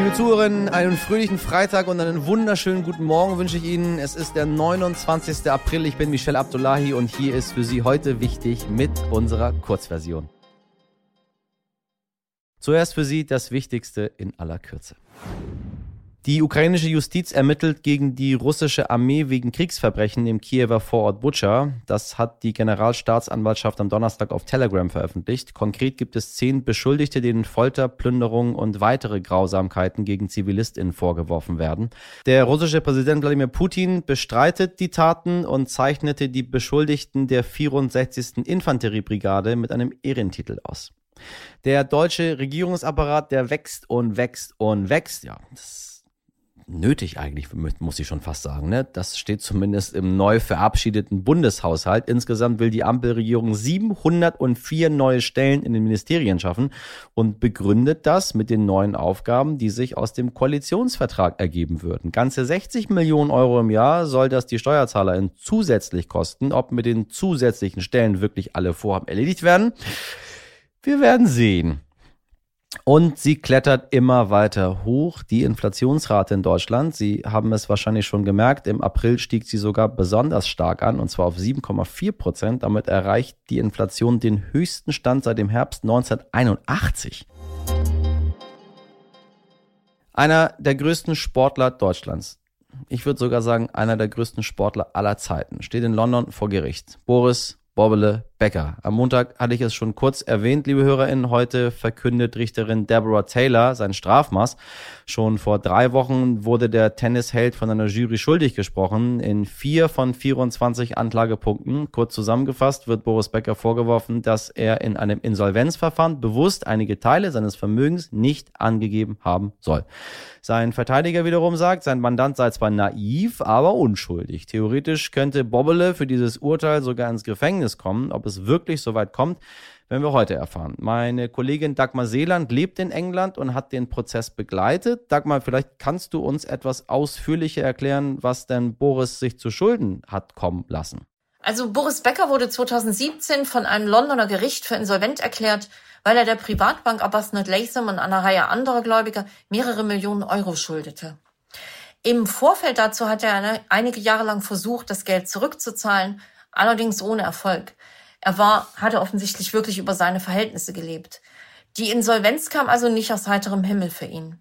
Liebe Zuhörerinnen, einen fröhlichen Freitag und einen wunderschönen guten Morgen wünsche ich Ihnen. Es ist der 29. April. Ich bin Michelle Abdullahi und hier ist für Sie heute wichtig mit unserer Kurzversion. Zuerst für Sie das Wichtigste in aller Kürze. Die ukrainische Justiz ermittelt gegen die russische Armee wegen Kriegsverbrechen im Kiewer Vorort Bucha. Das hat die Generalstaatsanwaltschaft am Donnerstag auf Telegram veröffentlicht. Konkret gibt es zehn Beschuldigte, denen Folter, Plünderung und weitere Grausamkeiten gegen ZivilistInnen vorgeworfen werden. Der russische Präsident Wladimir Putin bestreitet die Taten und zeichnete die Beschuldigten der 64. Infanteriebrigade mit einem Ehrentitel aus. Der deutsche Regierungsapparat, der wächst und wächst und wächst. Ja, das nötig eigentlich, muss ich schon fast sagen. Ne? Das steht zumindest im neu verabschiedeten Bundeshaushalt. Insgesamt will die Ampelregierung 704 neue Stellen in den Ministerien schaffen und begründet das mit den neuen Aufgaben, die sich aus dem Koalitionsvertrag ergeben würden. Ganze 60 Millionen Euro im Jahr soll das die SteuerzahlerInnen zusätzlich kosten. Ob mit den zusätzlichen Stellen wirklich alle Vorhaben erledigt werden, wir werden sehen. Und sie klettert immer weiter hoch, die Inflationsrate in Deutschland. Sie haben es wahrscheinlich schon gemerkt, im April stieg sie sogar besonders stark an, und zwar auf 7,4 Prozent. Damit erreicht die Inflation den höchsten Stand seit dem Herbst 1981. Einer der größten Sportler Deutschlands, ich würde sogar sagen einer der größten Sportler aller Zeiten, steht in London vor Gericht. Boris Bobbele Becker. Am Montag hatte ich es schon kurz erwähnt, liebe HörerInnen. Heute verkündet Richterin Deborah Taylor sein Strafmaß. Schon vor drei Wochen wurde der Tennisheld von einer Jury schuldig gesprochen. In vier von 24 Anklagepunkten. Kurz zusammengefasst wird Boris Becker vorgeworfen, dass er in einem Insolvenzverfahren bewusst einige Teile seines Vermögens nicht angegeben haben soll. Sein Verteidiger wiederum sagt, sein Mandant sei zwar naiv, aber unschuldig. Theoretisch könnte Bobbele für dieses Urteil sogar ins Gefängnis kommen. Ob es wirklich so weit kommt, werden wir heute erfahren. Meine Kollegin Dagmar Seeland lebt in England und hat den Prozess begleitet. Dagmar, vielleicht kannst du uns etwas ausführlicher erklären, was denn Boris sich zu Schulden hat kommen lassen. Also Boris Becker wurde 2017 von einem Londoner Gericht für insolvent erklärt, weil er der Privatbank Abbas Latham und einer Reihe anderer Gläubiger mehrere Millionen Euro schuldete. Im Vorfeld dazu hat er eine, einige Jahre lang versucht, das Geld zurückzuzahlen, allerdings ohne Erfolg. Er war, hatte offensichtlich wirklich über seine Verhältnisse gelebt. Die Insolvenz kam also nicht aus heiterem Himmel für ihn.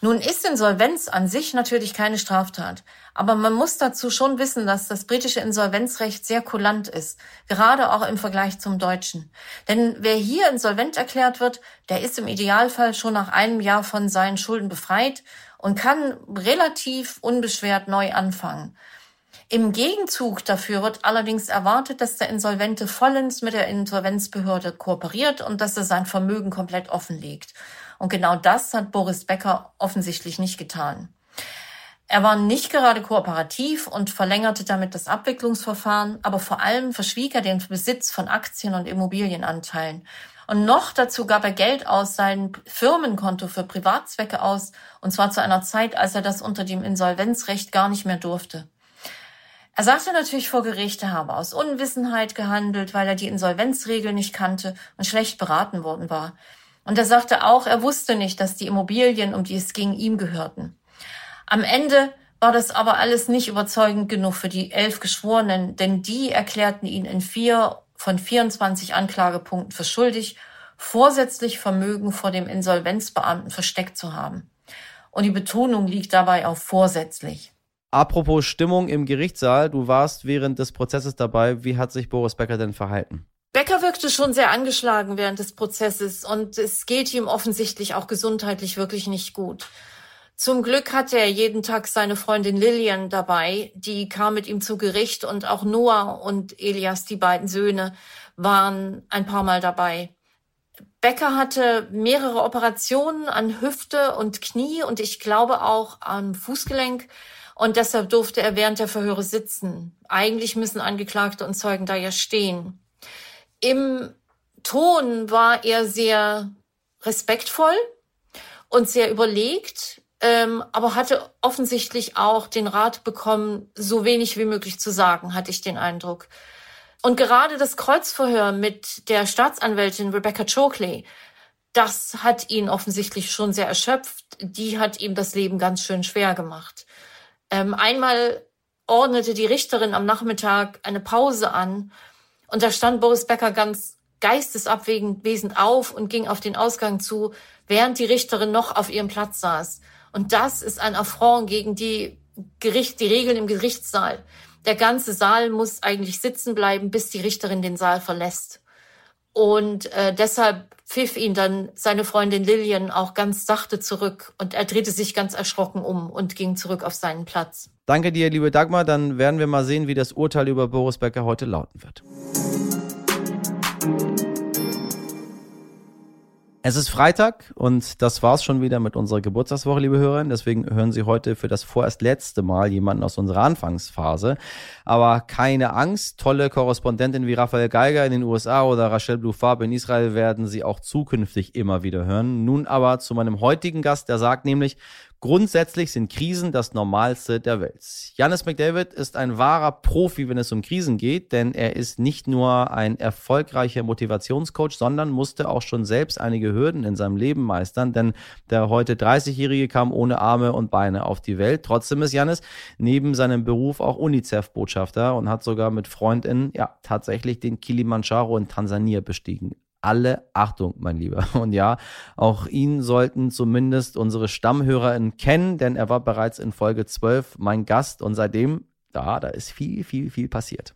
Nun ist Insolvenz an sich natürlich keine Straftat, aber man muss dazu schon wissen, dass das britische Insolvenzrecht sehr kulant ist, gerade auch im Vergleich zum deutschen. Denn wer hier insolvent erklärt wird, der ist im Idealfall schon nach einem Jahr von seinen Schulden befreit und kann relativ unbeschwert neu anfangen. Im Gegenzug dafür wird allerdings erwartet, dass der Insolvente vollends mit der Insolvenzbehörde kooperiert und dass er sein Vermögen komplett offenlegt. Und genau das hat Boris Becker offensichtlich nicht getan. Er war nicht gerade kooperativ und verlängerte damit das Abwicklungsverfahren, aber vor allem verschwieg er den Besitz von Aktien und Immobilienanteilen. Und noch dazu gab er Geld aus seinem Firmenkonto für Privatzwecke aus, und zwar zu einer Zeit, als er das unter dem Insolvenzrecht gar nicht mehr durfte. Er sagte natürlich vor Gericht, er habe aus Unwissenheit gehandelt, weil er die Insolvenzregel nicht kannte und schlecht beraten worden war. Und er sagte auch, er wusste nicht, dass die Immobilien, um die es ging, ihm gehörten. Am Ende war das aber alles nicht überzeugend genug für die elf Geschworenen, denn die erklärten ihn in vier von 24 Anklagepunkten für schuldig, vorsätzlich Vermögen vor dem Insolvenzbeamten versteckt zu haben. Und die Betonung liegt dabei auf vorsätzlich. Apropos Stimmung im Gerichtssaal, du warst während des Prozesses dabei. Wie hat sich Boris Becker denn verhalten? Becker wirkte schon sehr angeschlagen während des Prozesses und es geht ihm offensichtlich auch gesundheitlich wirklich nicht gut. Zum Glück hatte er jeden Tag seine Freundin Lillian dabei, die kam mit ihm zu Gericht und auch Noah und Elias, die beiden Söhne, waren ein paar Mal dabei. Becker hatte mehrere Operationen an Hüfte und Knie und ich glaube auch am Fußgelenk. Und deshalb durfte er während der Verhöre sitzen. Eigentlich müssen Angeklagte und Zeugen da ja stehen. Im Ton war er sehr respektvoll und sehr überlegt, ähm, aber hatte offensichtlich auch den Rat bekommen, so wenig wie möglich zu sagen, hatte ich den Eindruck. Und gerade das Kreuzverhör mit der Staatsanwältin Rebecca Chokley das hat ihn offensichtlich schon sehr erschöpft. Die hat ihm das Leben ganz schön schwer gemacht. Ähm, einmal ordnete die Richterin am Nachmittag eine Pause an und da stand Boris Becker ganz geistesabwesend auf und ging auf den Ausgang zu, während die Richterin noch auf ihrem Platz saß. Und das ist ein Affront gegen die Gericht, die Regeln im Gerichtssaal. Der ganze Saal muss eigentlich sitzen bleiben, bis die Richterin den Saal verlässt. Und äh, deshalb pfiff ihn dann seine Freundin Lillian auch ganz sachte zurück und er drehte sich ganz erschrocken um und ging zurück auf seinen Platz. Danke dir, liebe Dagmar. Dann werden wir mal sehen, wie das Urteil über Boris Becker heute lauten wird. Es ist Freitag und das war's schon wieder mit unserer Geburtstagswoche, liebe Hörer. Deswegen hören Sie heute für das vorerst letzte Mal jemanden aus unserer Anfangsphase. Aber keine Angst, tolle Korrespondentin wie Raphael Geiger in den USA oder Rachel Blufab in Israel werden Sie auch zukünftig immer wieder hören. Nun aber zu meinem heutigen Gast, der sagt nämlich, Grundsätzlich sind Krisen das Normalste der Welt. Janis McDavid ist ein wahrer Profi, wenn es um Krisen geht, denn er ist nicht nur ein erfolgreicher Motivationscoach, sondern musste auch schon selbst einige Hürden in seinem Leben meistern, denn der heute 30-Jährige kam ohne Arme und Beine auf die Welt. Trotzdem ist Janis neben seinem Beruf auch UNICEF-Botschafter und hat sogar mit FreundInnen ja tatsächlich den Kilimanjaro in Tansania bestiegen alle Achtung, mein Lieber. Und ja, auch ihn sollten zumindest unsere StammhörerInnen kennen, denn er war bereits in Folge 12 mein Gast und seitdem, da, da ist viel, viel, viel passiert.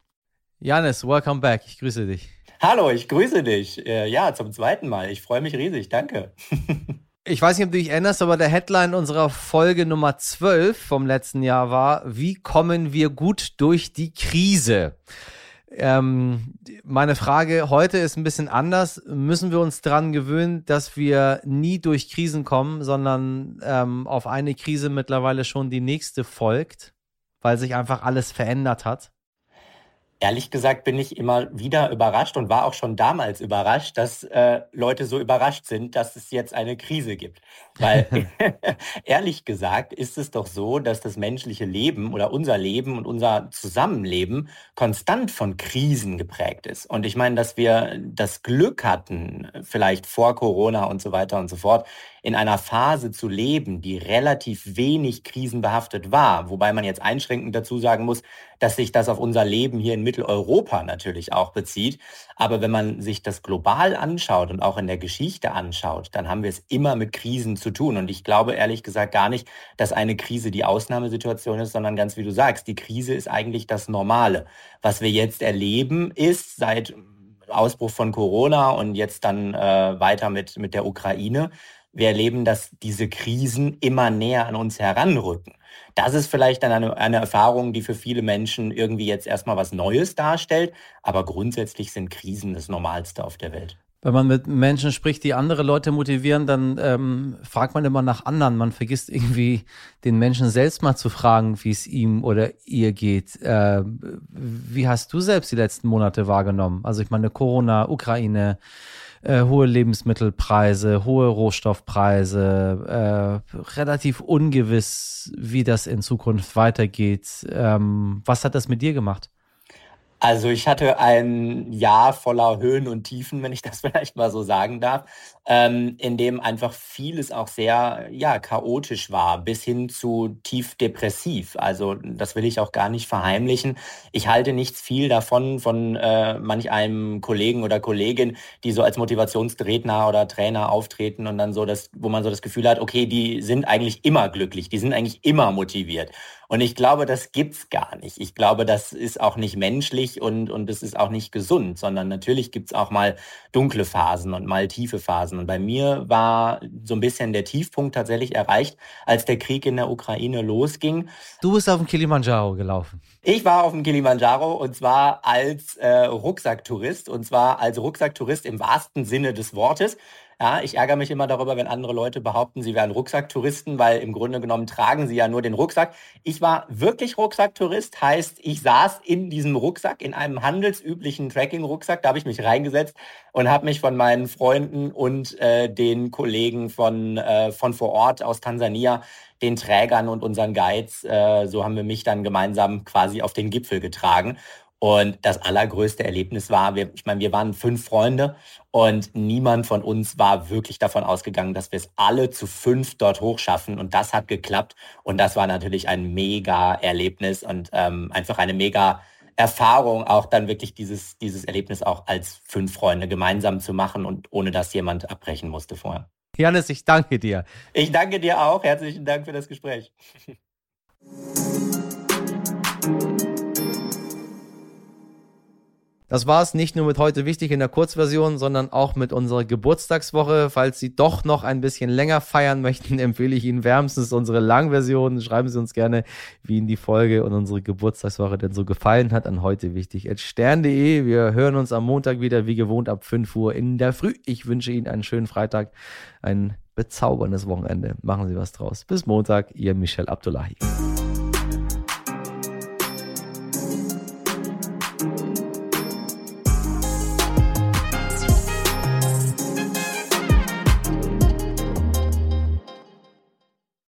Janis, welcome back. Ich grüße dich. Hallo, ich grüße dich. Äh, ja, zum zweiten Mal. Ich freue mich riesig. Danke. Ich weiß nicht, ob du dich erinnerst, aber der Headline unserer Folge Nummer 12 vom letzten Jahr war, wie kommen wir gut durch die Krise? Ähm, meine Frage heute ist ein bisschen anders. Müssen wir uns daran gewöhnen, dass wir nie durch Krisen kommen, sondern ähm, auf eine Krise mittlerweile schon die nächste folgt, weil sich einfach alles verändert hat? Ehrlich gesagt bin ich immer wieder überrascht und war auch schon damals überrascht, dass äh, Leute so überrascht sind, dass es jetzt eine Krise gibt. Weil ehrlich gesagt ist es doch so, dass das menschliche Leben oder unser Leben und unser Zusammenleben konstant von Krisen geprägt ist. Und ich meine, dass wir das Glück hatten, vielleicht vor Corona und so weiter und so fort, in einer Phase zu leben, die relativ wenig krisenbehaftet war. Wobei man jetzt einschränkend dazu sagen muss, dass sich das auf unser Leben hier in Mitteleuropa natürlich auch bezieht. Aber wenn man sich das global anschaut und auch in der Geschichte anschaut, dann haben wir es immer mit Krisen zu tun. Und ich glaube ehrlich gesagt gar nicht, dass eine Krise die Ausnahmesituation ist, sondern ganz wie du sagst, die Krise ist eigentlich das Normale. Was wir jetzt erleben, ist seit Ausbruch von Corona und jetzt dann äh, weiter mit, mit der Ukraine, wir erleben, dass diese Krisen immer näher an uns heranrücken. Das ist vielleicht dann eine, eine Erfahrung, die für viele Menschen irgendwie jetzt erstmal was Neues darstellt, aber grundsätzlich sind Krisen das Normalste auf der Welt. Wenn man mit Menschen spricht, die andere Leute motivieren, dann ähm, fragt man immer nach anderen. Man vergisst irgendwie den Menschen selbst mal zu fragen, wie es ihm oder ihr geht. Äh, wie hast du selbst die letzten Monate wahrgenommen? Also ich meine Corona, Ukraine, äh, hohe Lebensmittelpreise, hohe Rohstoffpreise, äh, relativ ungewiss, wie das in Zukunft weitergeht. Ähm, was hat das mit dir gemacht? Also ich hatte ein Jahr voller Höhen und Tiefen, wenn ich das vielleicht mal so sagen darf, ähm, in dem einfach vieles auch sehr ja chaotisch war, bis hin zu tief depressiv. Also das will ich auch gar nicht verheimlichen. Ich halte nichts viel davon von äh, manch einem Kollegen oder Kollegin, die so als Motivationsredner oder Trainer auftreten und dann so das, wo man so das Gefühl hat, okay, die sind eigentlich immer glücklich, die sind eigentlich immer motiviert. Und ich glaube, das gibt's gar nicht. Ich glaube, das ist auch nicht menschlich und, und es ist auch nicht gesund, sondern natürlich gibt's auch mal dunkle Phasen und mal tiefe Phasen. Und bei mir war so ein bisschen der Tiefpunkt tatsächlich erreicht, als der Krieg in der Ukraine losging. Du bist auf dem Kilimanjaro gelaufen. Ich war auf dem Kilimanjaro und zwar als äh, Rucksacktourist und zwar als Rucksacktourist im wahrsten Sinne des Wortes. Ja, ich ärgere mich immer darüber, wenn andere Leute behaupten, sie wären Rucksacktouristen, weil im Grunde genommen tragen sie ja nur den Rucksack. Ich war wirklich Rucksacktourist, heißt, ich saß in diesem Rucksack, in einem handelsüblichen Tracking-Rucksack, da habe ich mich reingesetzt und habe mich von meinen Freunden und äh, den Kollegen von, äh, von vor Ort aus Tansania den Trägern und unseren Guides, äh, so haben wir mich dann gemeinsam quasi auf den Gipfel getragen. Und das allergrößte Erlebnis war, wir, ich meine, wir waren fünf Freunde und niemand von uns war wirklich davon ausgegangen, dass wir es alle zu fünf dort hochschaffen. Und das hat geklappt. Und das war natürlich ein mega Erlebnis und ähm, einfach eine mega Erfahrung, auch dann wirklich dieses, dieses Erlebnis auch als fünf Freunde gemeinsam zu machen und ohne dass jemand abbrechen musste vorher. Janis, ich danke dir. Ich danke dir auch. Herzlichen Dank für das Gespräch. Das war es nicht nur mit heute wichtig in der Kurzversion, sondern auch mit unserer Geburtstagswoche. Falls Sie doch noch ein bisschen länger feiern möchten, empfehle ich Ihnen wärmstens unsere Langversion. Schreiben Sie uns gerne, wie Ihnen die Folge und unsere Geburtstagswoche denn so gefallen hat an heute wichtig. stern.de. Wir hören uns am Montag wieder, wie gewohnt, ab 5 Uhr in der Früh. Ich wünsche Ihnen einen schönen Freitag, ein bezauberndes Wochenende. Machen Sie was draus. Bis Montag, Ihr Michel Abdullahi.